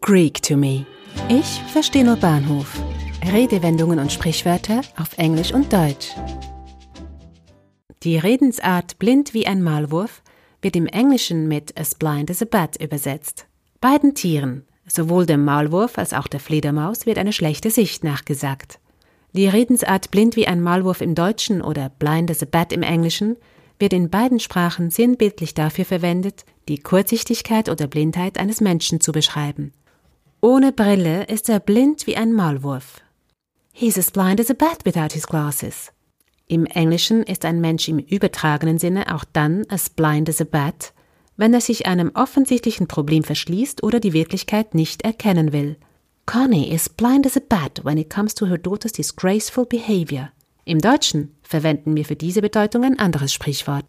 Greek to me. Ich verstehe nur Bahnhof. Redewendungen und Sprichwörter auf Englisch und Deutsch. Die Redensart blind wie ein Maulwurf wird im Englischen mit as blind as a bat übersetzt. Beiden Tieren, sowohl dem Maulwurf als auch der Fledermaus, wird eine schlechte Sicht nachgesagt. Die Redensart blind wie ein Maulwurf im Deutschen oder blind as a bat im Englischen wird in beiden Sprachen sinnbildlich dafür verwendet, die Kurzsichtigkeit oder Blindheit eines Menschen zu beschreiben. Ohne Brille ist er blind wie ein Maulwurf. He's as blind as a bat without his glasses. Im Englischen ist ein Mensch im übertragenen Sinne auch dann as blind as a bat, wenn er sich einem offensichtlichen Problem verschließt oder die Wirklichkeit nicht erkennen will. Connie is blind as a bat when it comes to her daughter's disgraceful behavior. Im Deutschen verwenden wir für diese Bedeutung ein anderes Sprichwort.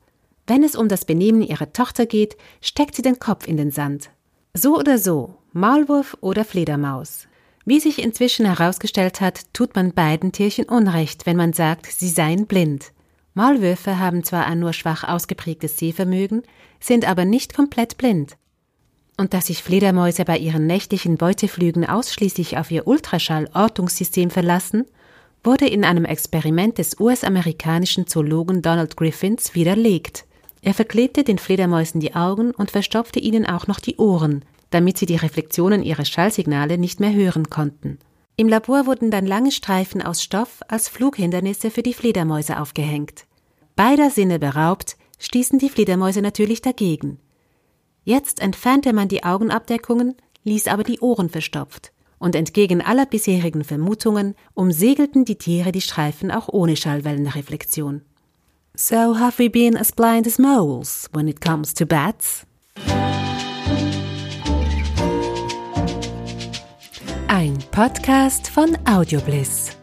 Wenn es um das Benehmen ihrer Tochter geht, steckt sie den Kopf in den Sand. So oder so, Maulwurf oder Fledermaus. Wie sich inzwischen herausgestellt hat, tut man beiden Tierchen Unrecht, wenn man sagt, sie seien blind. Maulwürfe haben zwar ein nur schwach ausgeprägtes Sehvermögen, sind aber nicht komplett blind. Und dass sich Fledermäuse bei ihren nächtlichen Beuteflügen ausschließlich auf ihr Ultraschall-Ortungssystem verlassen wurde in einem Experiment des US-amerikanischen Zoologen Donald Griffins widerlegt. Er verklebte den Fledermäusen die Augen und verstopfte ihnen auch noch die Ohren, damit sie die Reflexionen ihrer Schallsignale nicht mehr hören konnten. Im Labor wurden dann lange Streifen aus Stoff als Flughindernisse für die Fledermäuse aufgehängt. Beider Sinne beraubt, stießen die Fledermäuse natürlich dagegen. Jetzt entfernte man die Augenabdeckungen, ließ aber die Ohren verstopft und entgegen aller bisherigen Vermutungen umsegelten die Tiere die Streifen auch ohne Schallwellenreflexion. So have we been as blind as moles when it comes to bats? Ein Podcast von Audiobliss.